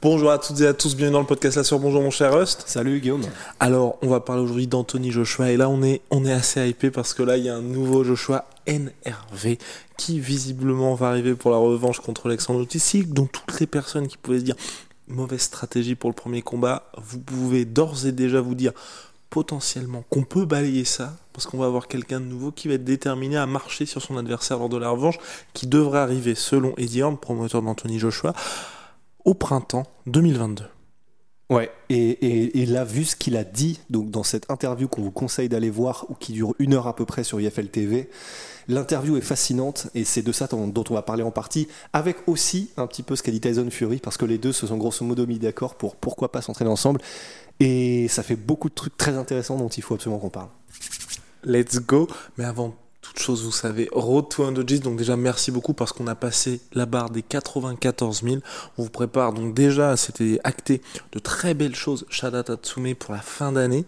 Bonjour à toutes et à tous, bienvenue dans le podcast La. Bonjour mon cher Rust. Salut Guillaume. Alors, on va parler aujourd'hui d'Anthony Joshua et là on est on est assez hypé parce que là il y a un nouveau Joshua NRV qui visiblement va arriver pour la revanche contre Alexandre Usyk. Donc toutes les personnes qui pouvaient se dire mauvaise stratégie pour le premier combat, vous pouvez d'ores et déjà vous dire potentiellement qu'on peut balayer ça parce qu'on va avoir quelqu'un de nouveau qui va être déterminé à marcher sur son adversaire lors de la revanche qui devrait arriver selon Eddie Horn, promoteur d'Anthony Joshua au printemps 2022. Ouais, et, et, là, vu ce qu'il a dit donc dans cette interview qu'on vous conseille d'aller voir, ou qui dure une heure à peu près sur IFL TV, l'interview est fascinante, et c'est de ça dont on va parler en partie, avec aussi un petit peu ce qu'a dit Tyson Fury, parce que les deux se sont grosso modo mis d'accord pour pourquoi pas s'entraîner ensemble, et ça fait beaucoup de trucs très intéressants dont il faut absolument qu'on parle. Let's go, mais avant chose, vous savez, Road to 100 G's. Donc déjà, merci beaucoup parce qu'on a passé la barre des 94 000. On vous prépare donc déjà, c'était acté de très belles choses. Shada Tatsume pour la fin d'année.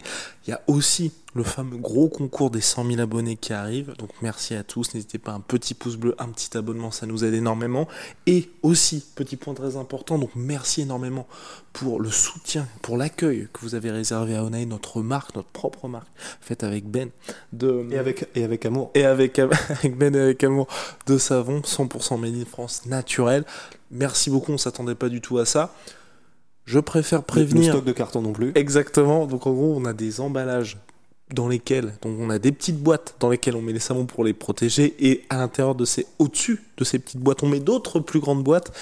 Il y a aussi le fameux gros concours des 100 000 abonnés qui arrive. Donc merci à tous. N'hésitez pas un petit pouce bleu, un petit abonnement, ça nous aide énormément. Et aussi, petit point très important, donc merci énormément pour le soutien, pour l'accueil que vous avez réservé à Onai, notre marque, notre propre marque, faite avec Ben. De... Et, avec, et avec amour. Et avec, avec Ben et avec amour de savon, 100% made in France naturel. Merci beaucoup, on s'attendait pas du tout à ça. Je préfère prévenir. Le stock de carton non plus. Exactement. Donc en gros, on a des emballages dans lesquels, donc on a des petites boîtes dans lesquelles on met les savons pour les protéger, et à l'intérieur de ces, au-dessus de ces petites boîtes, on met d'autres plus grandes boîtes.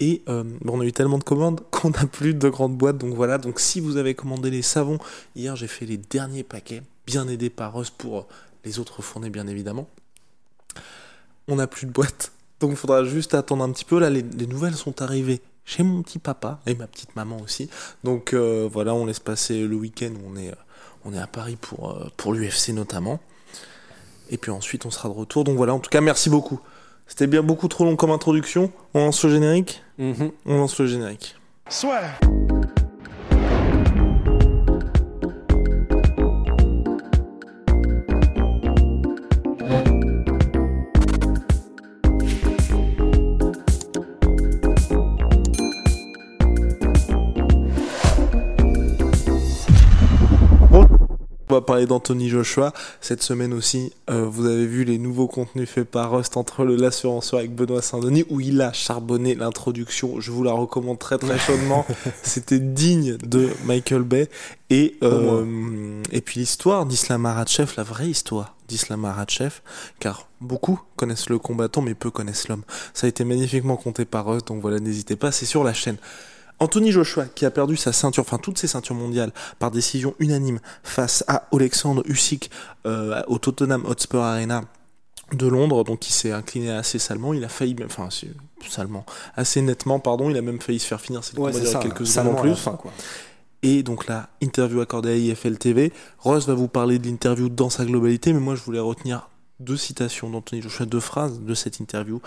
Et euh, on a eu tellement de commandes qu'on n'a plus de grandes boîtes. Donc voilà, donc si vous avez commandé les savons, hier j'ai fait les derniers paquets, bien aidé par Russ pour les autres fournées bien évidemment. On n'a plus de boîtes. Donc il faudra juste attendre un petit peu. Là, les, les nouvelles sont arrivées chez mon petit papa et ma petite maman aussi. Donc euh, voilà, on laisse passer le week-end où on est, on est à Paris pour, euh, pour l'UFC notamment. Et puis ensuite on sera de retour. Donc voilà, en tout cas merci beaucoup. C'était bien beaucoup trop long comme introduction. On lance le générique? Mhm. On lance le générique. Soit. Va parler d'Anthony Joshua. Cette semaine aussi, euh, vous avez vu les nouveaux contenus faits par Rust entre le l'assurance avec Benoît Saint-Denis où il a charbonné l'introduction. Je vous la recommande très très chaudement. C'était digne de Michael Bay. Et, euh, et puis l'histoire d'Islam Makhachev, la vraie histoire d'Islam Makhachev, car beaucoup connaissent le combattant mais peu connaissent l'homme. Ça a été magnifiquement compté par Rust, donc voilà, n'hésitez pas, c'est sur la chaîne. Anthony Joshua, qui a perdu sa ceinture, enfin toutes ses ceintures mondiales, par décision unanime face à Alexandre Usyk euh, au Tottenham Hotspur Arena de Londres, donc il s'est incliné assez salement, il a failli, enfin salement, assez nettement, pardon, il a même failli se faire finir cette Ouais, ça. quelques secondes en plus. fin, quoi. Et donc la interview accordée à IFL TV, Rose va vous parler de l'interview dans sa globalité, mais moi je voulais retenir deux citations d'Anthony Joshua, deux phrases de cette interview.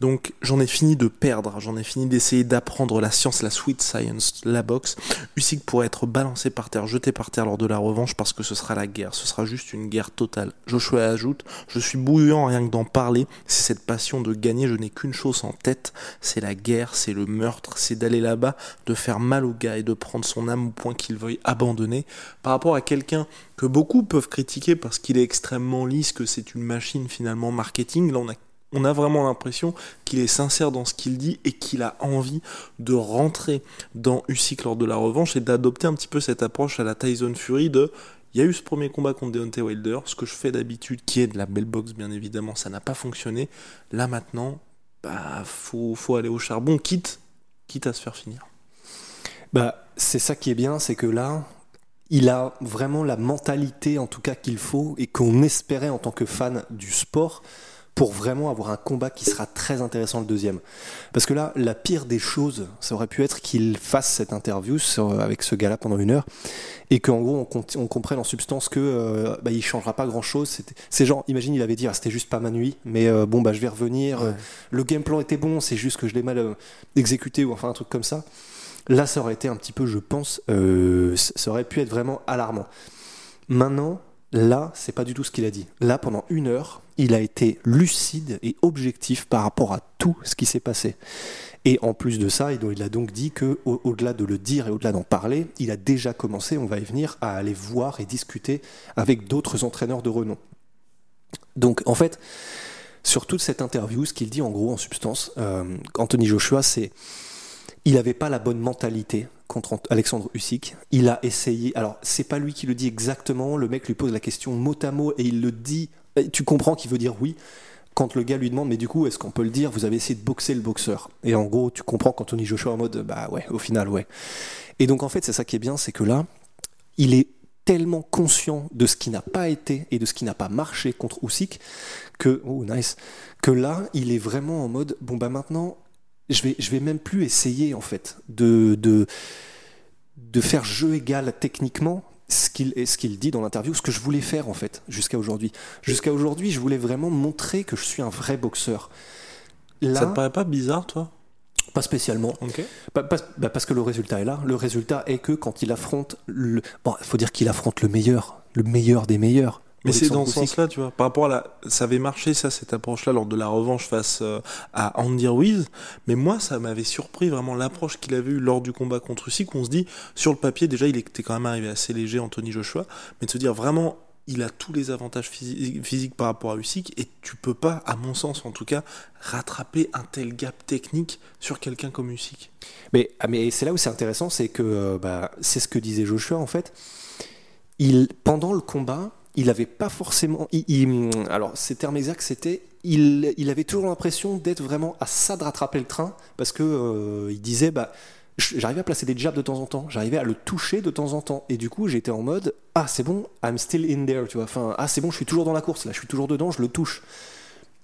Donc j'en ai fini de perdre, j'en ai fini d'essayer d'apprendre la science, la sweet science, la boxe. Usyk pourrait être balancé par terre, jeté par terre lors de la revanche parce que ce sera la guerre, ce sera juste une guerre totale. Joshua ajoute, je suis bouillant rien que d'en parler, c'est cette passion de gagner, je n'ai qu'une chose en tête, c'est la guerre, c'est le meurtre, c'est d'aller là-bas, de faire mal au gars et de prendre son âme au point qu'il veuille abandonner. Par rapport à quelqu'un que beaucoup peuvent critiquer parce qu'il est extrêmement lisse, que c'est une machine finalement marketing, là on a on a vraiment l'impression qu'il est sincère dans ce qu'il dit et qu'il a envie de rentrer dans Usyk lors de la revanche et d'adopter un petit peu cette approche à la Tyson Fury de il y a eu ce premier combat contre Deontay Wilder, ce que je fais d'habitude, qui est de la belle boxe bien évidemment, ça n'a pas fonctionné. Là maintenant, bah faut, faut aller au charbon, quitte, quitte à se faire finir. Bah c'est ça qui est bien, c'est que là, il a vraiment la mentalité en tout cas qu'il faut et qu'on espérait en tant que fan du sport pour vraiment avoir un combat qui sera très intéressant le deuxième. Parce que là, la pire des choses, ça aurait pu être qu'il fasse cette interview avec ce gars-là pendant une heure et qu'en gros on, comprenne en substance que euh, bah, il changera pas grand-chose. C'est genre, imagine, il avait dit ah, c'était juste pas ma nuit, mais euh, bon bah je vais revenir. Le game plan était bon, c'est juste que je l'ai mal euh, exécuté ou enfin un truc comme ça. Là, ça aurait été un petit peu, je pense, ça aurait pu être vraiment alarmant. Maintenant, Là, c'est pas du tout ce qu'il a dit. Là, pendant une heure, il a été lucide et objectif par rapport à tout ce qui s'est passé. Et en plus de ça, il a donc dit que, au-delà de le dire et au-delà d'en parler, il a déjà commencé, on va y venir, à aller voir et discuter avec d'autres entraîneurs de renom. Donc, en fait, sur toute cette interview, ce qu'il dit en gros, en substance, euh, Anthony Joshua, c'est il n'avait pas la bonne mentalité contre Alexandre Usyk. Il a essayé. Alors, c'est pas lui qui le dit exactement. Le mec lui pose la question mot à mot et il le dit. Tu comprends qu'il veut dire oui. Quand le gars lui demande, mais du coup, est-ce qu'on peut le dire Vous avez essayé de boxer le boxeur? Et en gros, tu comprends qu'Anthony Joshua en mode, bah ouais, au final, ouais. Et donc, en fait, c'est ça qui est bien, c'est que là, il est tellement conscient de ce qui n'a pas été et de ce qui n'a pas marché contre Usyk que, oh nice, que là, il est vraiment en mode, bon bah maintenant, je vais, même plus essayer en fait de faire jeu égal techniquement ce qu'il dit dans l'interview, ce que je voulais faire en fait jusqu'à aujourd'hui. Jusqu'à aujourd'hui, je voulais vraiment montrer que je suis un vrai boxeur. Là, Ça te paraît pas bizarre, toi? Pas spécialement. Bah, parce que le résultat est là. Le résultat est que quand il affronte le, bon, il faut dire qu'il affronte le meilleur, le meilleur des meilleurs. Mais c'est dans ce sens-là, tu vois. Par rapport à la, ça avait marché ça, cette approche-là lors de la revanche face euh, à Andy Ruiz. Mais moi, ça m'avait surpris vraiment l'approche qu'il avait eue lors du combat contre Usyk. On se dit, sur le papier, déjà, il était quand même arrivé assez léger, Anthony Joshua, mais de se dire vraiment, il a tous les avantages physiques par rapport à Usyk et tu peux pas, à mon sens en tout cas, rattraper un tel gap technique sur quelqu'un comme Usyk. Mais, ah, mais c'est là où c'est intéressant, c'est que euh, bah, c'est ce que disait Joshua en fait. Il, pendant le combat, il n'avait pas forcément. alors, ces termes exacts, c'était. Il, avait toujours l'impression d'être vraiment à ça de rattraper le train, parce que euh, il disait, bah, j'arrivais à placer des jabs de temps en temps, j'arrivais à le toucher de temps en temps, et du coup, j'étais en mode, ah, c'est bon, I'm still in there, tu vois. Enfin, ah, c'est bon, je suis toujours dans la course, là, je suis toujours dedans, je le touche.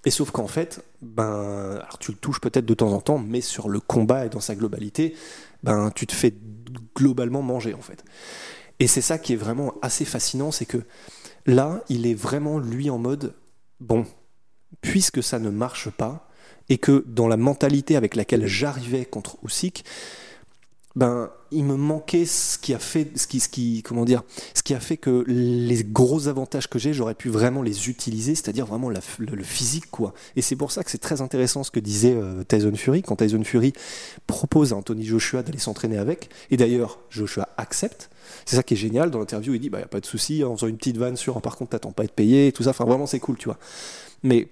Et sauf qu'en fait, ben, tu le touches peut-être de temps en temps, mais sur le combat et dans sa globalité, ben, tu te fais globalement manger, en fait. Et c'est ça qui est vraiment assez fascinant, c'est que Là, il est vraiment lui en mode bon, puisque ça ne marche pas et que dans la mentalité avec laquelle j'arrivais contre Usyk, ben il me manquait ce qui a fait ce qui, ce qui comment dire ce qui a fait que les gros avantages que j'ai j'aurais pu vraiment les utiliser c'est-à-dire vraiment le, physique quoi. Et c'est pour ça que c'est très intéressant ce que disait euh, Tyson Fury. Quand Tyson Fury propose à Anthony Joshua d'aller s'entraîner avec et d'ailleurs Joshua accepte c'est ça qui est génial. Dans l'interview il dit bah y a pas de souci en faisant une petite vanne sur par contre t'attends pas à être payé tout ça. Enfin vraiment c'est cool tu vois. Mais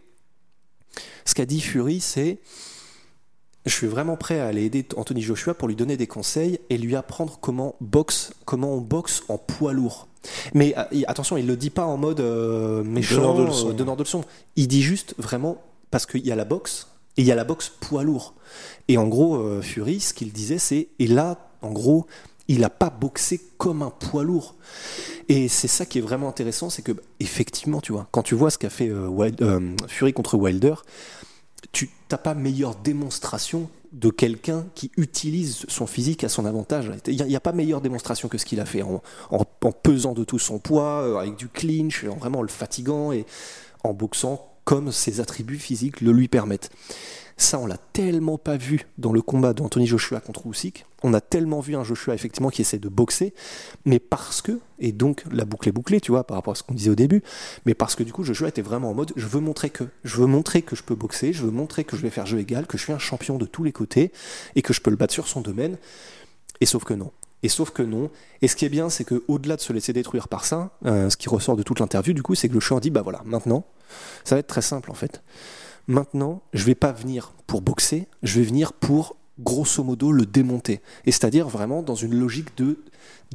ce qu'a dit Fury c'est je suis vraiment prêt à aller aider Anthony Joshua pour lui donner des conseils et lui apprendre comment boxe, comment on boxe en poids lourd. Mais euh, attention, il le dit pas en mode euh, méchant, donneur de, leçon. de leçons. Il dit juste vraiment parce qu'il y a la boxe et il y a la boxe poids lourd. Et en gros, euh, Fury, ce qu'il disait, c'est et là, en gros, il n'a pas boxé comme un poids lourd. Et c'est ça qui est vraiment intéressant, c'est que effectivement, tu vois, quand tu vois ce qu'a fait Fury contre Wilder, tu n'as pas meilleure démonstration de quelqu'un qui utilise son physique à son avantage. Il n'y a, pas meilleure démonstration que ce qu'il a fait en, pesant de tout son poids, euh, avec du clinch, en vraiment le fatigant et en boxant comme ses attributs physiques le lui permettent. Ça, on l'a tellement pas vu dans le combat d'Anthony Joshua contre Usyk. On a tellement vu un Joshua effectivement qui essaie de boxer, mais parce que, et donc la boucle est bouclée, tu vois, par rapport à ce qu'on disait au début, mais parce que du coup Joshua était vraiment en mode, je veux montrer que, je veux montrer que je peux boxer, je veux montrer que je vais faire jeu égal, que je suis un champion de tous les côtés et que je peux le battre sur son domaine. Et sauf que non. Et sauf que non. Et ce qui est bien, c'est que au-delà de se laisser détruire par ça, euh, ce qui ressort de toute l'interview, du coup, c'est que le Joshua dit, bah voilà, maintenant, ça va être très simple en fait Maintenant, je vais pas venir pour boxer, je vais venir pour grosso modo le démonter. Et c'est-à-dire vraiment dans une logique de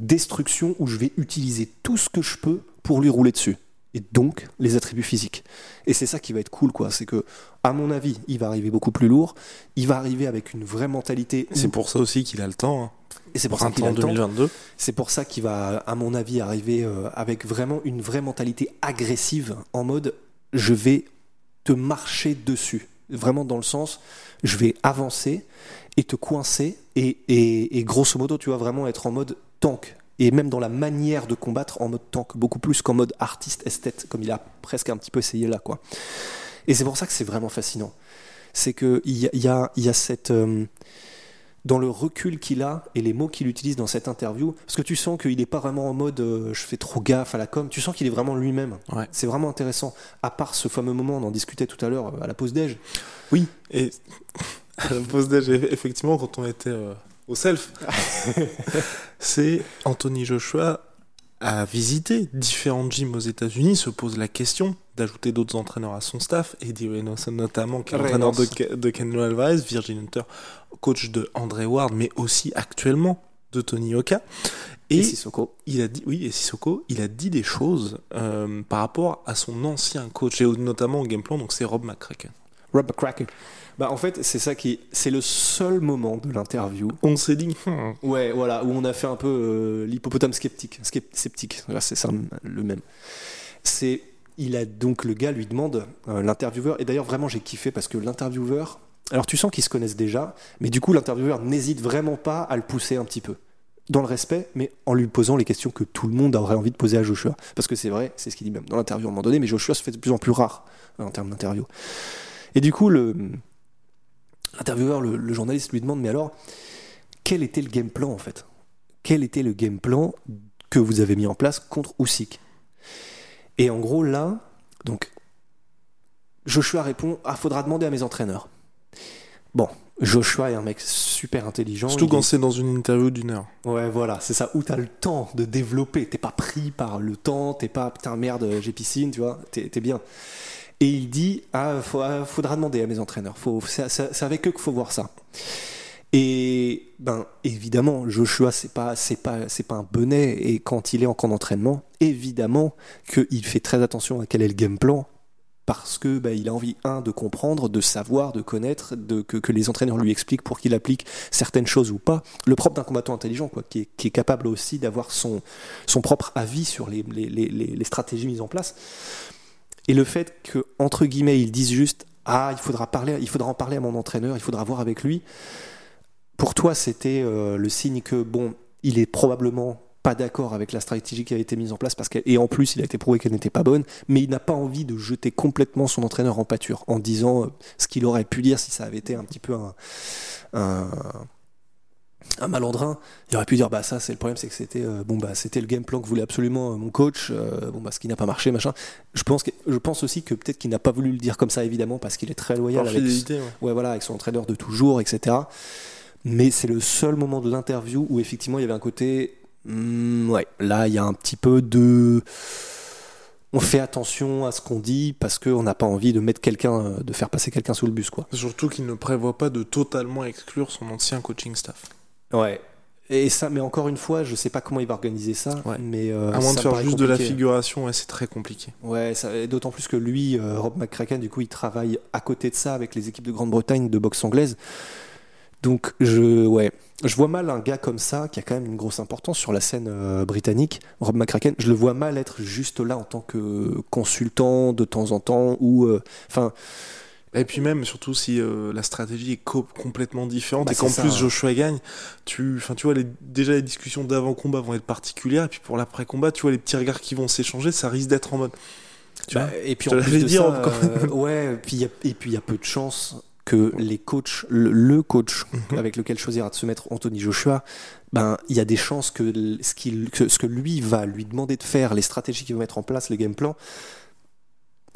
destruction où je vais utiliser tout ce que je peux pour lui rouler dessus. Et donc les attributs physiques. Et c'est ça qui va être cool, quoi. C'est que, à mon avis, il va arriver beaucoup plus lourd. Il va arriver avec une vraie mentalité. C'est pour ça aussi qu'il a le temps. Hein. Et c'est pour ça qu'il a le temps. 2022. C'est pour ça qu'il va, à mon avis, arriver euh, avec vraiment une vraie mentalité agressive, en mode je vais te marcher dessus. Vraiment dans le sens, je vais avancer et te coincer et, grosso modo, tu vas vraiment être en mode tank. Et même dans la manière de combattre en mode tank, beaucoup plus qu'en mode artiste esthète, comme il a presque un petit peu essayé là, quoi. Et c'est pour ça que c'est vraiment fascinant. C'est y a, il y, a, il y a cette. euh, dans le recul qu'il a et les mots qu'il utilise dans cette interview, parce que tu sens qu'il n'est pas vraiment en mode euh, je fais trop gaffe à la com, tu sens qu'il est vraiment lui-même. Ouais. C'est vraiment intéressant. À part ce fameux moment, on en discutait tout à l'heure euh, à la pause déj. Oui, et à la pause déj, effectivement, quand on était euh, au self, c'est Anthony Joshua a visité différents gyms aux États-Unis, se pose la question d'ajouter d'autres entraîneurs à son staff, Eddie Reynolds notamment, qui est l'entraîneur de, de Ken Alvarez, Virgin Hunter, coach de André Ward, mais aussi actuellement de Tony Oka. Et, Et Sissoko. il a dit, oui, et Sissoko, il a dit des choses euh, par rapport à son ancien coach, et notamment au game plan, donc c'est Rob McCracken. Rob Cracker. Bah en fait, c'est ça qui. C'est le seul moment de l'interview. On s'est dit, hmm, Ouais, voilà, où on a fait un peu euh, l'hippopotame sceptique. Sceptique, Voilà, c'est ça le même. C'est. Il a donc le gars lui demande euh, l'intervieweur et d'ailleurs vraiment j'ai kiffé parce que l'intervieweur alors tu sens qu'ils se connaissent déjà mais du coup l'intervieweur n'hésite vraiment pas à le pousser un petit peu dans le respect mais en lui posant les questions que tout le monde aurait envie de poser à Joshua parce que c'est vrai c'est ce qu'il dit même dans l'interview à un moment donné mais Joshua se fait de plus en plus rare euh, en termes d'interview et du coup le l'intervieweur le, le journaliste lui demande mais alors quel était le game plan en fait? Quel était le game plan que vous avez mis en place contre Usyk? Et en gros, là, donc, Joshua répond Ah, faudra demander à mes entraîneurs. Bon, Joshua est un mec super intelligent. surtout quand est- c'est dans une interview d'une heure. Ouais, voilà, c'est ça, où t'as le temps de développer. T'es pas pris par le temps, t'es pas putain merde, j'ai piscine, tu vois, t'es bien. Et il dit Ah, ah, faudra demander à mes entraîneurs. C'est avec eux qu'il faut voir ça. Et ben évidemment, Joshua c'est pas c'est pas c'est pas un bonnet et quand il est en camp d'entraînement, évidemment qu'il fait très attention à quel est le game plan parce que ben, il a envie un de comprendre, de savoir, de connaître, de que, les entraîneurs lui expliquent pour qu'il applique certaines choses ou pas. Le propre d'un combattant intelligent quoi, qui est, capable aussi d'avoir son propre avis sur les stratégies mises en place. Et le fait que entre guillemets ils disent juste ah il faudra parler il faudra en parler à mon entraîneur, il faudra voir avec lui pour toi, c'était euh, le signe que, bon, il est probablement pas d'accord avec la stratégie qui a été mise en place, parce et en plus, il a été prouvé qu'elle n'était pas bonne, mais il n'a pas envie de jeter complètement son entraîneur en pâture, en disant euh, ce qu'il aurait pu dire si ça avait été un petit peu un, un malandrin. Il aurait pu dire, bah ça, c'est le problème, c'est que c'était euh, bon, bah, c'était le game plan que voulait absolument euh, mon coach, euh, bon, bah, ce qui n'a pas marché, machin. Je pense, que, je pense aussi que peut-être qu'il n'a pas voulu le dire comme ça, évidemment, parce qu'il est très loyal avec, fidélité, ouais. ouais, voilà, avec son entraîneur de toujours, etc. Mais c'est le seul moment de l'interview où effectivement il y avait un côté, hmm, ouais, là il y a un petit peu de, on fait attention à ce qu'on dit parce qu'on n'a pas envie de mettre quelqu'un, de faire passer quelqu'un sous le bus, quoi. Surtout qu'il ne prévoit pas de totalement exclure son ancien coaching staff. Ouais. Et ça, mais encore une fois, je sais pas comment il va organiser ça, Ouais. mais euh, à moins ça de faire juste de la figuration, ouais, c'est très compliqué. Ouais, d'autant plus que lui, euh, Rob McCracken, du coup, il travaille à côté de ça avec les équipes de Grande-Bretagne de boxe anglaise. Donc, je, ouais, je vois mal un gars comme ça, qui a quand même une grosse importance sur la scène euh, britannique, Rob McCracken, je le vois mal être juste là en tant que consultant de temps en temps, ou, euh, enfin, Et puis même, surtout si euh, la stratégie est co- complètement différente Bah, et qu'en plus. Joshua gagne, tu, enfin, tu vois, les- déjà les discussions d'avant-combat vont être particulières, et puis pour l'après-combat, tu vois, les petits regards qui vont s'échanger, ça risque d'être en mode. Tu Bah, vois et puis je en plus de dit ça, euh, ouais, puis il y a- et puis il y a peu de chances que les coachs, le, le coach Mhm. avec lequel choisira de se mettre Anthony Joshua, ben il y a des chances que ce, qu'il- que ce que lui va lui demander de faire, les stratégies qu'il va mettre en place, les game plans,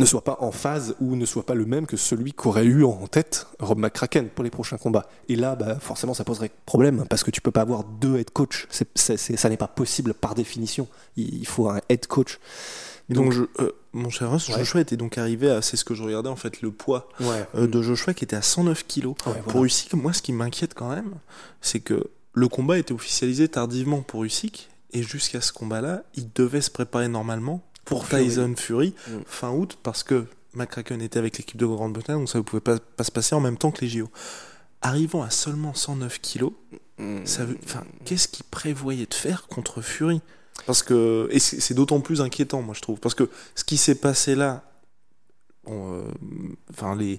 ne soit pas en phase ou ne soit pas le même que celui qu'aurait eu en tête Rob McCracken pour les prochains combats. Et là, bah, forcément, ça poserait problème parce que tu peux pas avoir deux head coach. C'est- ça n'est pas possible par définition. Il faut un head coach. Donc, je, euh, mon cher Russ, Ouais. Joshua était donc arrivé à, c'est ce que je regardais en fait, le poids Ouais. euh, de Joshua qui était à 109 kilos. Ouais, voilà. Pour Usyk, moi, ce qui m'inquiète quand même, c'est que le combat était officialisé tardivement pour Usyk, et jusqu'à ce combat-là, il devait se préparer normalement pour, Pour Fury. Tyson Fury Mm. fin août, parce que McCracken était avec l'équipe de Grande-Bretagne, donc ça ne pouvait pas, pas se passer en même temps que les JO. Arrivant à seulement 109 kilos, Mm. ça veut, qu'est-ce qu'il prévoyait de faire contre Fury? Parce que, et c'est d'autant plus inquiétant, moi je trouve, parce que ce qui s'est passé là, euh, les,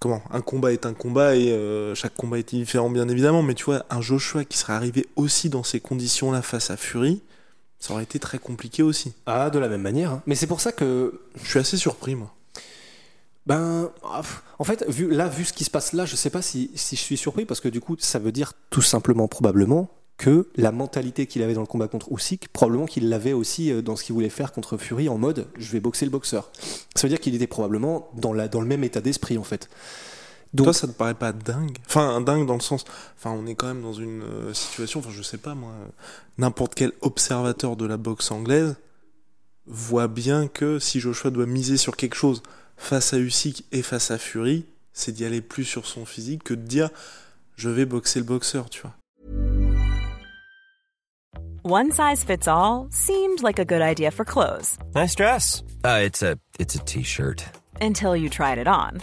comment, un combat est un combat et euh, chaque combat est différent bien évidemment, mais tu vois, un Joshua qui serait arrivé aussi dans ces conditions-là face à Fury, ça aurait été très compliqué aussi. Ah, de la même manière. hein. Mais c'est pour ça que Je suis assez surpris moi. Ben, ah, en fait, vu, là, vu ce qui se passe là, je sais pas si, si je suis surpris parce que du coup, ça veut dire tout simplement, probablement, que la mentalité qu'il avait dans le combat contre Usyk, probablement qu'il l'avait aussi euh, dans ce qu'il voulait faire contre Fury en mode je vais boxer le boxeur. Ça veut dire qu'il était probablement dans, la, dans le même état d'esprit en fait. Donc, Toi, ça te paraît pas dingue? Enfin, dingue dans le sens. Enfin, on est quand même dans une euh, situation. Enfin, je sais pas moi. N'importe quel observateur de la boxe anglaise voit bien que si Joshua doit miser sur quelque chose face à Usyk et face à Fury, c'est d'y aller plus sur son physique que de dire je vais boxer le boxeur, tu vois. One size fits all seemed like a good idea for clothes Nice dress. Uh, it's a it's a t-shirt. until you tried it on.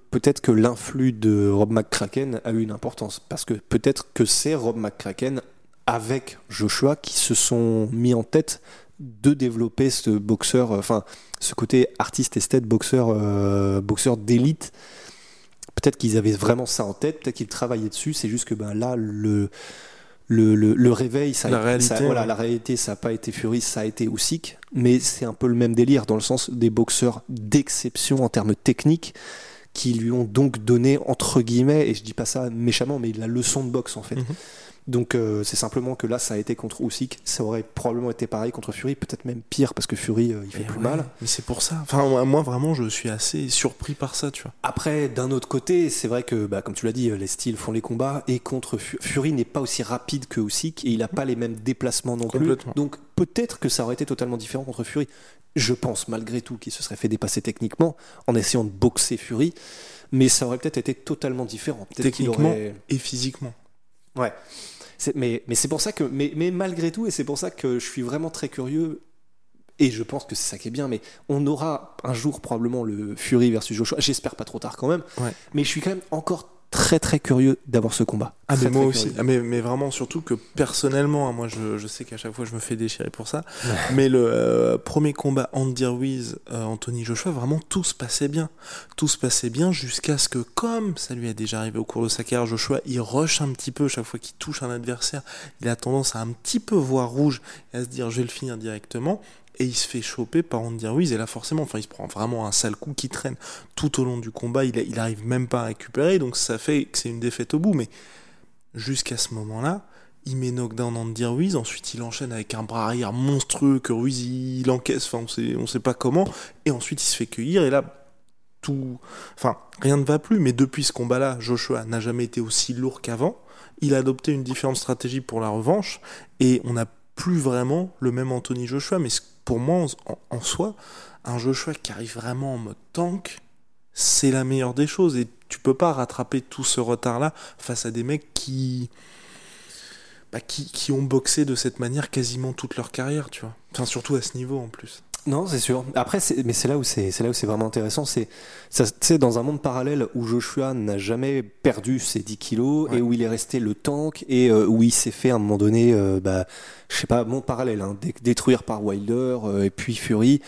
peut-être que l'influx de Rob McCracken a eu une importance. Parce que peut-être que c'est Rob McCracken avec Joshua qui se sont mis en tête de développer ce boxeur, euh, enfin ce côté artiste esthète, boxeur, euh, boxeur d'élite. Peut-être qu'ils avaient vraiment ça en tête, peut-être qu'ils travaillaient dessus, c'est juste que ben, là, le, le, le, le réveil, ça, a La été- réalité, ça- voilà, la réalité, ça n'a pas été Fury, ça a été Usyk, mais c'est un peu le même délire dans le sens des boxeurs d'exception en termes techniques qui lui ont donc donné entre guillemets, et je dis pas ça méchamment, mais la leçon de boxe en fait. Mhm. Donc euh, c'est simplement que là, ça a été contre Usyk, ça aurait probablement été pareil contre Fury, peut-être même pire parce que Fury euh, il fait Mais plus ouais, mal. Mais c'est pour ça. Enfin, moi, vraiment, je suis assez surpris par ça, tu vois. Après, d'un autre côté, c'est vrai que, bah, comme tu l'as dit, les styles font les combats et contre Fu- Fury n'est pas aussi rapide que Usyk et il n'a pas les mêmes déplacements non plus. Donc peut-être que ça aurait été totalement différent contre Fury. Je pense malgré tout qu'il se serait fait dépasser techniquement en essayant de boxer Fury, mais ça aurait peut-être été totalement différent. Techniquement aurait- et physiquement. Ouais. Mais, mais c'est pour ça que, mais, mais malgré tout, et c'est pour ça que je suis vraiment très curieux, et je pense que c'est ça qui est bien, mais on aura un jour probablement le Fury versus Joshua. J'espère pas trop tard quand même, Ouais. mais je suis quand même encore très très curieux d'avoir ce combat. Ah Très, mais moi aussi. Ah, mais, mais vraiment surtout que personnellement, hein, moi je, je sais qu'à chaque fois je me fais déchirer pour ça, mais le euh, premier combat Andy Ruiz, euh, Anthony Joshua, vraiment tout se passait bien. Tout se passait bien jusqu'à ce que, comme ça lui est déjà arrivé au cours de sa carrière, Joshua, il rush un petit peu chaque fois qu'il touche un adversaire, il a tendance à un petit peu voir rouge et à se dire je vais le finir directement. Et il se fait choper par Andy Ruiz, et là forcément, enfin, il se prend vraiment un sale coup qui traîne tout au long du combat, il, il arrive même pas à récupérer, donc ça fait que c'est une défaite au bout, mais jusqu'à ce moment-là, il met knockdown Andy Ruiz, ensuite il enchaîne avec un bras arrière monstrueux que Ruiz il encaisse, enfin on sait, on sait pas comment, et ensuite il se fait cueillir, et là, tout. Enfin, rien ne va plus, mais depuis ce combat-là, Joshua n'a jamais été aussi lourd qu'avant. Il a adopté une différente stratégie pour la revanche, et on n'a plus vraiment le même Anthony Joshua, mais pour moi, en, soi, un Joshua qui arrive vraiment en mode tank, c'est la meilleure des choses, et tu peux pas rattraper tout ce retard-là face à des mecs qui bah, qui, qui ont boxé de cette manière quasiment toute leur carrière, tu vois. Enfin, surtout à ce niveau en plus. Non, c'est sûr. Après, mais c'est là où c'est, là où c'est vraiment intéressant. C'est, dans un monde parallèle où Joshua n'a jamais perdu ses 10 kilos Ouais. et où il est resté le tank et euh, où il s'est fait à un moment donné, euh, bah, je sais pas, monde parallèle, hein, dé- détruire par Wilder euh, et puis Fury.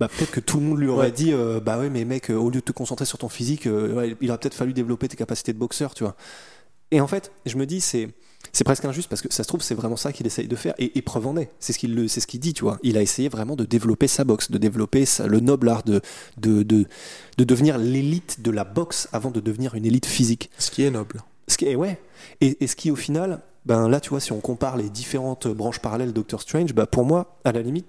Bah, peut-être que tout le monde lui aurait Ouais. dit, bah ouais, mais mec, au lieu de te concentrer sur ton physique, ouais, il aurait peut-être fallu développer tes capacités de boxeur, tu vois. Et en fait, je me dis, c'est c'est presque injuste parce que ça se trouve c'est vraiment ça qu'il essaye de faire. Et, et preuve en est c'est ce qu'il ce dit tu vois. Il a essayé vraiment de développer sa boxe de développer sa- le noble art de de, de de devenir l'élite de la boxe avant de devenir une élite physique. Ce qui est noble. ce qui est ouais. Et, et ce qui au final ben là tu vois si on compare les différentes branches parallèles Doctor Strange bah pour moi à la limite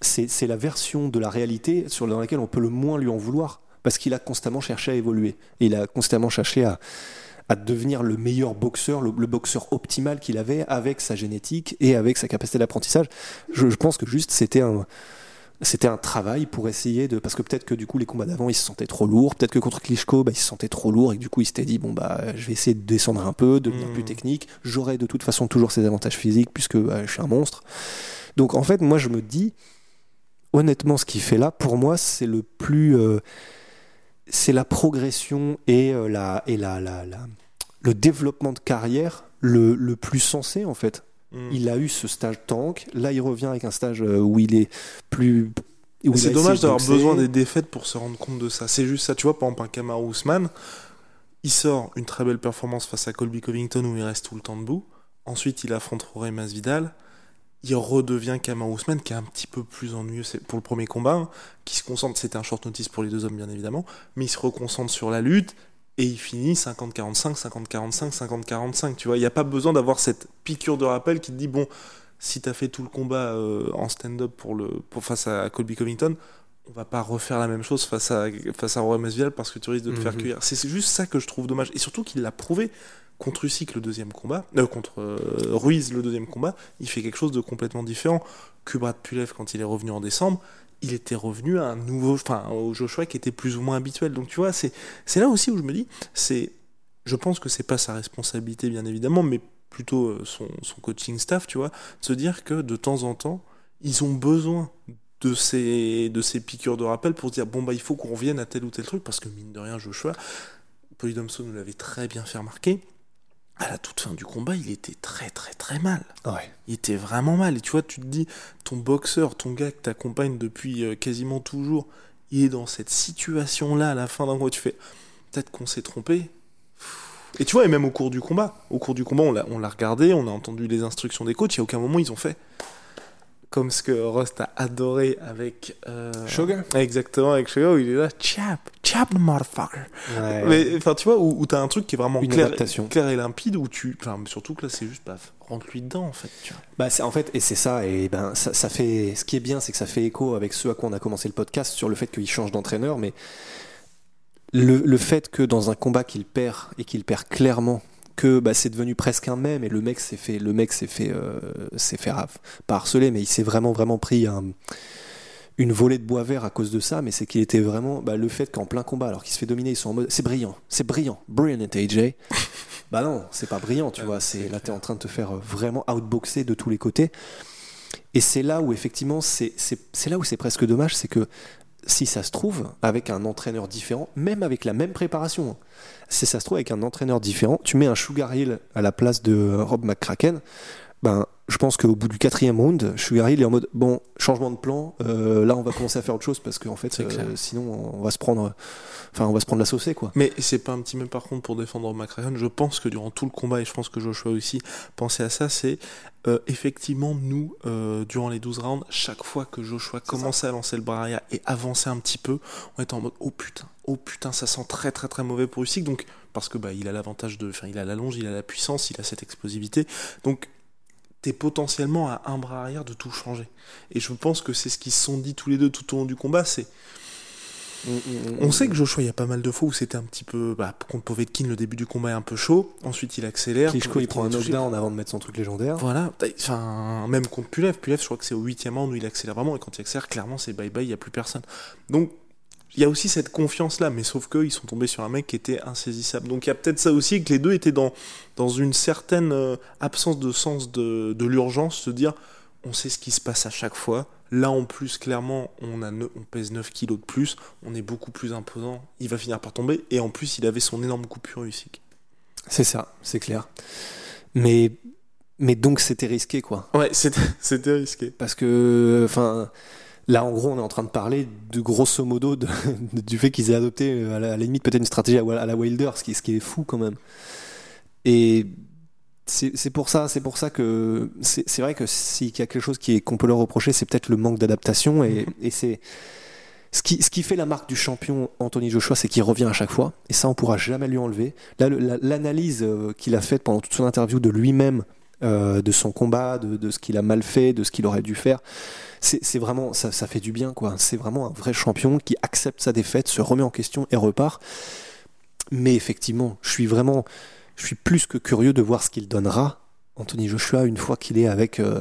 c'est c'est la version de la réalité sur dans laquelle on peut le moins lui en vouloir. Parce qu'il a constamment cherché à évoluer. Et il a constamment cherché à à devenir le meilleur boxeur, le, le boxeur optimal qu'il avait avec sa génétique et avec sa capacité d'apprentissage. Je, je pense que juste c'était un c'était un travail pour essayer de parce que peut-être que du coup les combats d'avant ils se sentaient trop lourds, peut-être que contre Klitschko bah, il se sentait trop lourd et que du coup il s'était dit bon bah je vais essayer de descendre un peu, de devenir Mm. plus technique, j'aurai de toute façon toujours ces avantages physiques puisque bah, je suis un monstre. Donc en fait moi je me dis honnêtement ce qu'il fait là pour moi c'est le plus euh, c'est la progression et euh, la et la, la, la- le développement de carrière le, le plus sensé en fait. Mm. Il a eu ce stage tank, là il revient avec un stage euh, où il est plus. C'est dommage d'avoir besoin des défaites pour se rendre compte de ça. C'est juste ça, tu vois, par exemple, un Kamaru Usman, il sort une très belle performance face à Colby Covington où il reste tout le temps debout. Ensuite, il affronte Jorge Masvidal. Il redevient Kamaru Usman, qui est un petit peu plus ennuyeux pour le premier combat, hein, qui se concentre, c'était un short notice pour les deux hommes, bien évidemment, mais il se reconcentre sur la lutte et il finit 50-45, 50-45, 50-45. Tu vois, il n'y a pas besoin d'avoir cette piqûre de rappel qui te dit, bon, si t'as fait tout le combat euh, en stand-up pour le, pour, face à Colby Covington, on va pas refaire la même chose face à, face à Roy Masvidal parce que tu risques de te faire Mhm. C'est c'est juste ça que je trouve dommage. Et surtout qu'il l'a prouvé contre Usyk le deuxième combat, euh, contre euh, Ruiz le deuxième combat, il fait quelque chose de complètement différent. Kubrat Pulev, quand il est revenu en décembre, il était revenu à un nouveau, enfin, au Joshua qui était plus ou moins habituel. Donc tu vois, c'est là aussi où je me dis, c'est, je pense que c'est pas sa responsabilité bien évidemment, mais plutôt euh, son, coaching staff, tu vois, de se dire que de temps en temps, ils ont besoin de ces, de piqûres de rappel pour dire bon bah il faut qu'on revienne à tel ou tel truc parce que mine de rien Joshua Polydomso nous l'avait très bien fait remarquer à la toute fin du combat il était très très très mal. Ouais. il était vraiment mal. Et tu vois tu te dis ton boxeur ton gars que t'accompagnes depuis euh, quasiment toujours il est dans cette situation là à la fin d'un combat tu fais peut-être qu'on s'est trompé. Et tu vois et même au cours du combat au cours du combat on l'a on l'a regardé on a entendu les instructions des coachs il y a aucun moment ils ont fait comme ce que Rust a adoré avec euh, Sugar exactement avec Sugar où il est là chap chap motherfucker Ouais. mais enfin tu vois où, où t'as un truc qui est vraiment Une clair, adaptation. clair et limpide où tu enfin surtout que là c'est juste paf rentre-lui dedans en fait tu vois Bah, en fait, et c'est ça, et ben ça, ça fait. Ce qui est bien, c'est que ça fait écho avec ce à quoi on a commencé le podcast sur le fait qu'il change d'entraîneur, mais le, le fait que dans un combat qu'il perd et qu'il perd clairement, que bah, c'est devenu presque un mème et le mec s'est fait, le mec s'est fait, euh, s'est fait raf- pas harceler, mais il s'est vraiment vraiment pris un- une volée de bois vert à cause de ça, mais c'est qu'il était vraiment bah, le fait qu'en plein combat, alors qu'il se fait dominer, ils sont en mode c'est brillant, c'est brillant, brilliant AJ. bah non, c'est pas brillant, tu vois, c'est là t'es en train de te faire euh, vraiment outboxer de tous les côtés. Et c'est là où effectivement, c'est là où c'est presque dommage, c'est que si ça se trouve, avec un entraîneur différent, même avec la même préparation, si ça se trouve avec un entraîneur différent, tu mets un Sugar Hill à la place de Rob McCracken, ben, je pense qu'au bout du quatrième round, Sugar Hill est en mode bon, changement de plan, euh, là on va commencer à faire autre chose parce qu'en fait, euh, sinon on va se prendre, enfin on va se prendre la saucée quoi. Mais c'est pas un petit même par contre pour défendre McRae. Je pense que durant tout le combat, et je pense que Joshua aussi pensait à ça, c'est euh, effectivement nous, euh, durant les 12 rounds, chaque fois que Joshua commençait à lancer le bras arrière et avançait un petit peu, on était en mode oh putain, oh putain, ça sent très très très mauvais pour Usyk. Donc parce que bah il a l'avantage de, enfin il a la longe, il a la puissance, il a cette explosivité. Donc t'es potentiellement à un bras arrière de tout changer. Et je pense que c'est ce qu'ils se sont dit tous les deux tout au long du combat, c'est on sait que Joshua, il y a pas mal de fois où c'était un petit peu. Bah, contre Povetkin, le début du combat est un peu chaud. Ensuite, il accélère. Klitschko il prend un knockdown avant de mettre son truc légendaire. Voilà. Enfin, même contre Pulev. Pulev, je crois que c'est au huitième round où il accélère vraiment. Et quand il accélère, clairement, c'est bye bye, il n'y a plus personne. Donc, il y a aussi cette confiance-là. Mais sauf qu'ils sont tombés sur un mec qui était insaisissable. Donc, il y a peut-être ça aussi que les deux étaient dans, dans une certaine euh, absence de sens de, de l'urgence. Se dire, on sait ce qui se passe à chaque fois. Là, en plus, clairement, on, a ne- on pèse 9 kilos de plus, on est beaucoup plus imposant, il va finir par tomber, et en plus, il avait son énorme coupure Usyk. C'est ça, c'est clair. Mais, mais donc c'était risqué quoi. Ouais, c'était c'était risqué. Parce que, enfin, là en gros on est en train de parler de grosso modo de- du fait qu'ils aient adopté euh, à la, à la limite peut-être une stratégie à, à la Wilder, ce qui, ce qui est fou quand même. Et c'est pour ça, c'est pour ça que c'est vrai que s'il y a quelque chose qu'on peut leur reprocher, c'est peut-être le manque d'adaptation et, et c'est ce qui, ce qui fait la marque du champion Anthony Joshua, c'est qu'il revient à chaque fois et ça on pourra jamais lui enlever. Là, la- l'analyse euh, qu'il a faite pendant toute son interview de lui-même, euh, de son combat, de, ce qu'il a mal fait, de ce qu'il aurait dû faire, c'est c'est vraiment ça, ça fait du bien quoi. C'est vraiment un vrai champion qui accepte sa défaite, se remet en question et repart. Mais effectivement, je suis vraiment, je suis plus que curieux de voir ce qu'il donnera Anthony Joshua une fois qu'il est avec euh,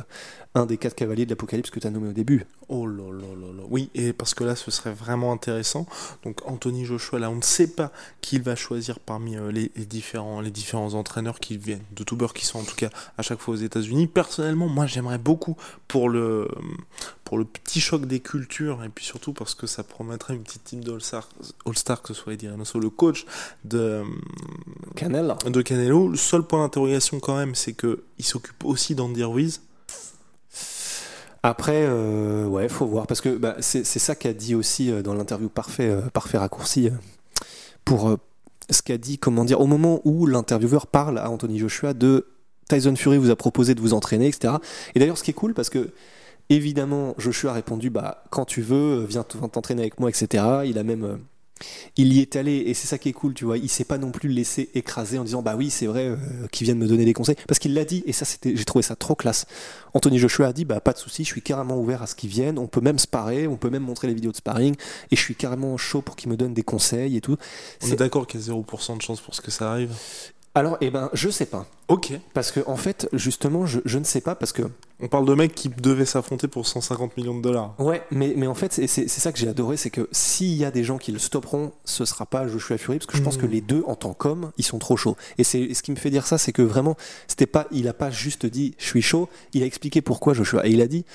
un des quatre cavaliers de l'Apocalypse que tu as nommé au début. Oh là là là là. Oui, et parce que là, ce serait vraiment intéressant. Donc, Anthony Joshua, là, on ne sait pas qui il va choisir parmi euh, les, les différents, les différents entraîneurs qui viennent, de youtubeurs qui sont en tout cas à chaque fois aux États-Unis. Personnellement, moi, j'aimerais beaucoup pour le, pour le petit choc des cultures, et puis surtout parce que ça promettrait une petite team d'All-Star, All-Star, que ce soit Eddie Reynoso, le coach de, Canel. de Canelo. Le seul point d'interrogation, quand même, c'est que il s'occupe aussi d'Andy Ruiz. Après, euh, ouais, faut voir parce que bah, c'est ça qu'a dit aussi euh, dans l'interview parfait, euh, parfait raccourci pour ce qu'a dit, comment dire, au moment où l'intervieweur parle à Anthony Joshua de Tyson Fury vous a proposé de vous entraîner, etc. Et d'ailleurs, ce qui est cool parce que évidemment, Joshua a répondu bah quand tu veux, viens t'entraîner avec moi, etc. Il a même il y est allé et c'est ça qui est cool, tu vois. Il s'est pas non plus laissé écraser en disant bah oui c'est vrai euh, qu'ils viennent me donner des conseils parce qu'il l'a dit et ça c'était j'ai trouvé ça trop classe. Anthony Joshua a dit bah pas de souci, je suis carrément ouvert à ce qu'ils viennent. On peut même sparer, on peut même montrer les vidéos de sparring et je suis carrément chaud pour qu'ils me donnent des conseils et tout. On est d'accord qu'il y a 0% de chance pour ce que ça arrive. Alors eh ben je sais pas Ok. parce que en fait justement je, je ne sais pas parce que On parle de mecs qui devaient s'affronter pour 150 millions de dollars. Ouais, mais, mais en fait, c'est ça que j'ai adoré, c'est que s'il y a des gens qui le stopperont, ce sera pas Joshua Fury, parce que je pense que les deux, en tant qu'hommes, ils sont trop chauds. Et c'est ce qui me fait dire ça, c'est que vraiment, c'était pas, il a pas juste dit je suis chaud, il a expliqué pourquoi Joshua. Et il a dit,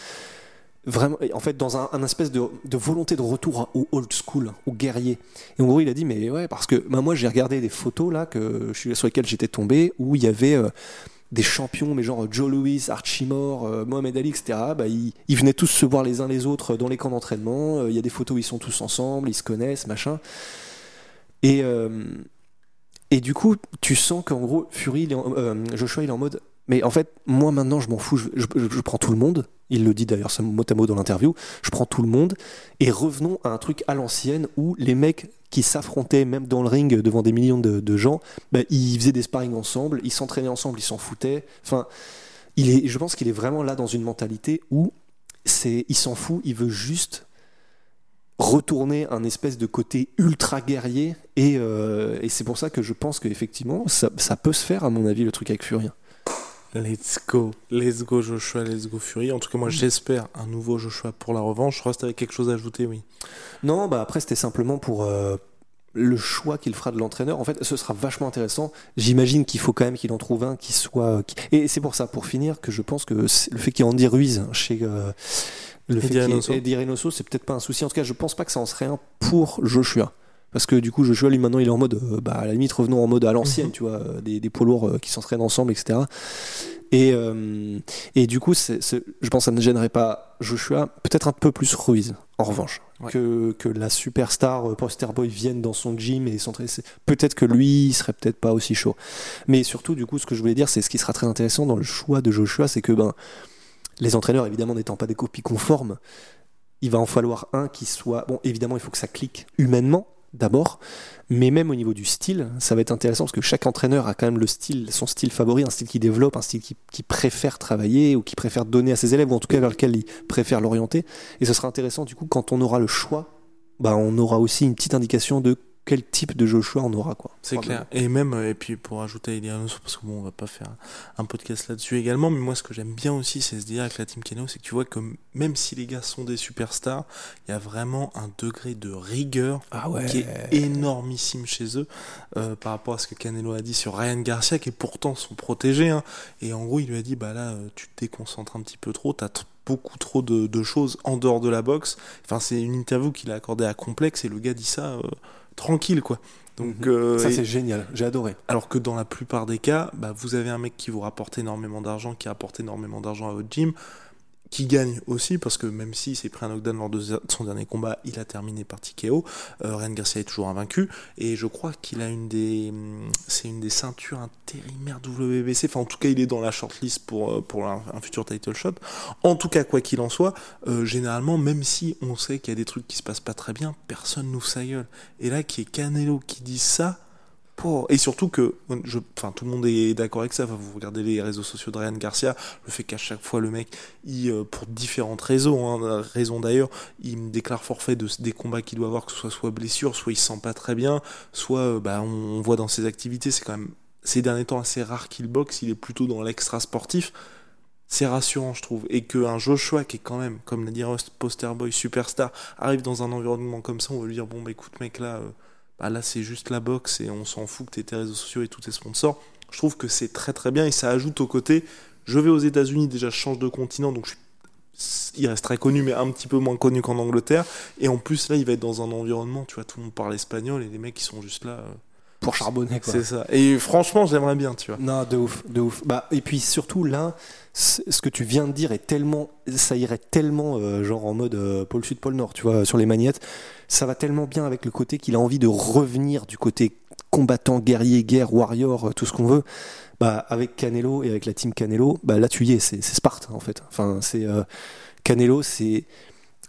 vraiment, en fait, dans un, espèce de, volonté de retour au old school, au guerrier. Et en gros, il a dit, mais ouais, parce que bah, moi, j'ai regardé des photos là que, sur lesquelles j'étais tombé, où il y avait. euh, des champions, mais genre Joe Louis, Archie Moore, euh, Mohamed Ali, etc. Bah, ils, venaient tous se voir les uns les autres dans les camps d'entraînement. Euh, Il y a des photos où ils sont tous ensemble, ils se connaissent, machin. Et, et du coup, tu sens qu'en gros, Fury, il est en- Joshua, il est en mode. Mais en fait, moi maintenant, je m'en fous, je, prends tout le monde. Il le dit d'ailleurs, mot à mot dans l'interview. Je prends tout le monde. Et revenons à un truc à l'ancienne où les mecs qui s'affrontaient même dans le ring devant des millions de, gens, bah, ils faisaient des sparring ensemble, ils s'entraînaient ensemble, ils s'en foutaient. Enfin, il est, je pense qu'il est vraiment là dans une mentalité où c'est, il s'en fout, il veut juste retourner un espèce de côté ultra guerrier et, euh, c'est pour ça que je pense qu'effectivement ça, ça peut se faire à mon avis le truc avec Fury. Let's go, let's go Joshua, let's go Fury. En tout cas, moi j'espère un nouveau Joshua pour la revanche. Reste avec quelque chose à ajouter, oui. Non, bah après c'était simplement pour euh, le choix qu'il fera de l'entraîneur. En fait, ce sera vachement intéressant. J'imagine qu'il faut quand même qu'il en trouve un qui soit. qui- Et c'est pour ça, pour finir, que je pense que le fait qu'il y ait Andy Ruiz chez euh, le fait qu'il y ait. Eddie c'est peut-être pas un souci. En tout cas, je pense pas que ça en serait un pour Joshua. Parce que du coup, Joshua, lui, maintenant, il est en mode, euh, bah, à la limite, revenons en mode à l'ancienne, Mhm. tu vois, euh, des, des poids lourds euh, qui s'entraînent ensemble, etc. Et, euh, et du coup, je pense que ça ne gênerait pas Joshua, peut-être un peu plus Ruiz, en revanche, Ouais. que, que la superstar Poster Boy vienne dans son gym et s'entraîner. Peut-être que lui, il serait peut-être pas aussi chaud. Mais surtout, du coup, ce que je voulais dire, c'est ce qui sera très intéressant dans le choix de Joshua, c'est que ben, les entraîneurs, évidemment, n'étant pas des copies conformes, il va en falloir un qui soit. Bon, évidemment, il faut que ça clique humainement d'abord, mais même au niveau du style, ça va être intéressant parce que chaque entraîneur a quand même le style, son style favori, un style qu'il développe, un style qu'il qui préfère travailler ou qui préfère donner à ses élèves, ou en tout cas vers lequel il préfère l'orienter. Et ce sera intéressant du coup quand on aura le choix, bah, on aura aussi une petite indication de quel type de Joshua on aura quoi. C'est clair. Et même, euh, et puis pour ajouter Reynoso, parce que bon, on va pas faire un podcast là-dessus également, mais moi ce que j'aime bien aussi, c'est se dire avec la team Kano, c'est que tu vois que même si les gars sont des superstars, il y a vraiment un degré de rigueur Ah ouais. qui est énormissime chez eux euh, par rapport à ce que Canelo a dit sur Ryan Garcia, qui est pourtant son protégé. hein. Et en gros, il lui a dit bah là, euh, tu te déconcentres un petit peu trop, t'as beaucoup trop de, de choses en dehors de la boxe. Enfin, c'est une interview qu'il a accordée à Complexe et le gars dit ça euh, tranquille, quoi. Donc, Mhm. euh, Ça et- c'est génial, j'ai adoré. alors que dans la plupart des cas, bah, vous avez un mec qui vous rapporte énormément d'argent, qui apporte énormément d'argent à votre gym, qui gagne aussi, parce que même s'il s'est pris un knockdown lors de son dernier combat, il a terminé par TKO. Euh, Ryan Garcia est toujours invaincu, et je crois qu'il a une des, c'est une des ceintures intérimaires WBC. Enfin, en tout cas, il est dans la shortlist pour euh, pour un, futur title shot. En tout cas, quoi qu'il en soit, euh, généralement, même si on sait qu'il y a des trucs qui se passent pas très bien, personne n'ouvre sa gueule. Et là, qui est Canelo qui dit ça et surtout que, enfin, tout le monde est d'accord avec ça. vous regardez les réseaux sociaux de Ryan Garcia, le fait qu'à chaque fois le mec, il, euh, pour différentes raisons, hein, raisons d'ailleurs, il me déclare forfait de, des combats qu'il doit avoir, que ce soit soit blessure, soit il se sent pas très bien, soit euh, bah, on, voit dans ses activités, c'est quand même ces derniers temps assez rare qu'il boxe, il est plutôt dans l'extra sportif. C'est rassurant, je trouve, et qu'un Joshua qui est quand même, comme l'a dit Rust, poster boy superstar, arrive dans un environnement comme ça, on va lui dire bon bah écoute mec là. Euh, bah là c'est juste la boxe et on s'en fout que tes réseaux sociaux et tous tes sponsors. Je trouve que c'est très très bien et ça ajoute au côté. Je vais aux États-Unis, déjà je change de continent, donc je il reste très connu, mais un petit peu moins connu qu'en Angleterre. Et en plus, là, il va être dans un environnement, tu vois, tout le monde parle espagnol et les mecs, ils sont juste là. Euh, Pour charbonner, quoi. C'est ça. Et franchement, j'aimerais bien, tu vois. Non, de ouf, de ouf. Bah, et puis surtout, là, ce que tu viens de dire est tellement, ça irait tellement euh, genre en mode euh, pôle sud, pôle nord, tu vois, sur les magnettes. Ça va tellement bien avec le côté qu'il a envie de revenir du côté combattant, guerrier, guerre, warrior, euh, tout ce qu'on veut. Bah, avec Canelo et avec la team Canelo, bah là tu y es, c'est Sparte en fait. Enfin, c'est Canelo, c'est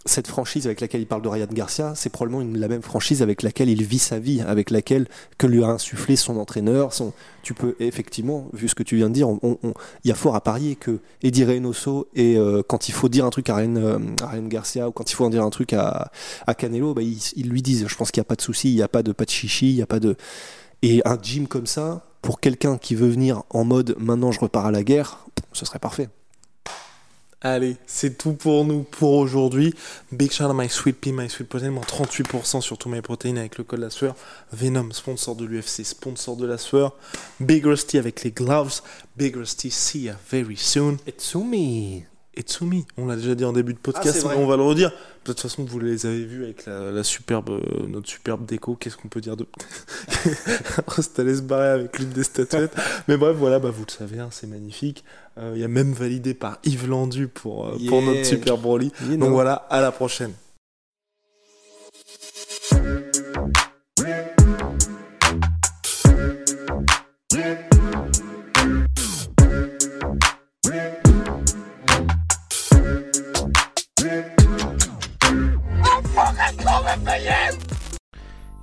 cette franchise avec laquelle il parle de Ryan Garcia, c'est probablement la même franchise avec laquelle il vit sa vie, avec laquelle que lui a insufflé son entraîneur. Son, tu peux effectivement, vu ce que tu viens de dire, il y a fort à parier que Eddie Reynoso et euh, quand il faut dire un truc à Ryan, euh, Garcia ou quand il faut en dire un truc à, Canelo, bah, ils, lui disent. Je pense qu'il n'y a pas de souci, il n'y a pas de pas de chichi, il n'y a pas de et un gym comme ça pour quelqu'un qui veut venir en mode maintenant je repars à la guerre, ce serait parfait. Allez, c'est tout pour nous pour aujourd'hui. Big shout out My Sweet Pea, My Sweet Protein, moins 38% sur tous mes protéines avec le code la sueur. Venom, sponsor de l'UFC, sponsor de la sueur. Big Rusty avec les gloves. Big Rusty, see ya very soon. Etsumi. Etsumi, on l'a déjà dit en début de podcast, ah, mais on va le redire. De toute façon, vous les avez vus avec la, superbe, euh, notre superbe déco. Qu'est-ce qu'on peut dire de. Reste allé se barrer avec l'une des statuettes. mais bref, voilà, bah, vous le savez, hein, c'est magnifique. Euh, il y a même validé par Yves Landu pour, euh, pour notre super Broly. Donc voilà, à la prochaine.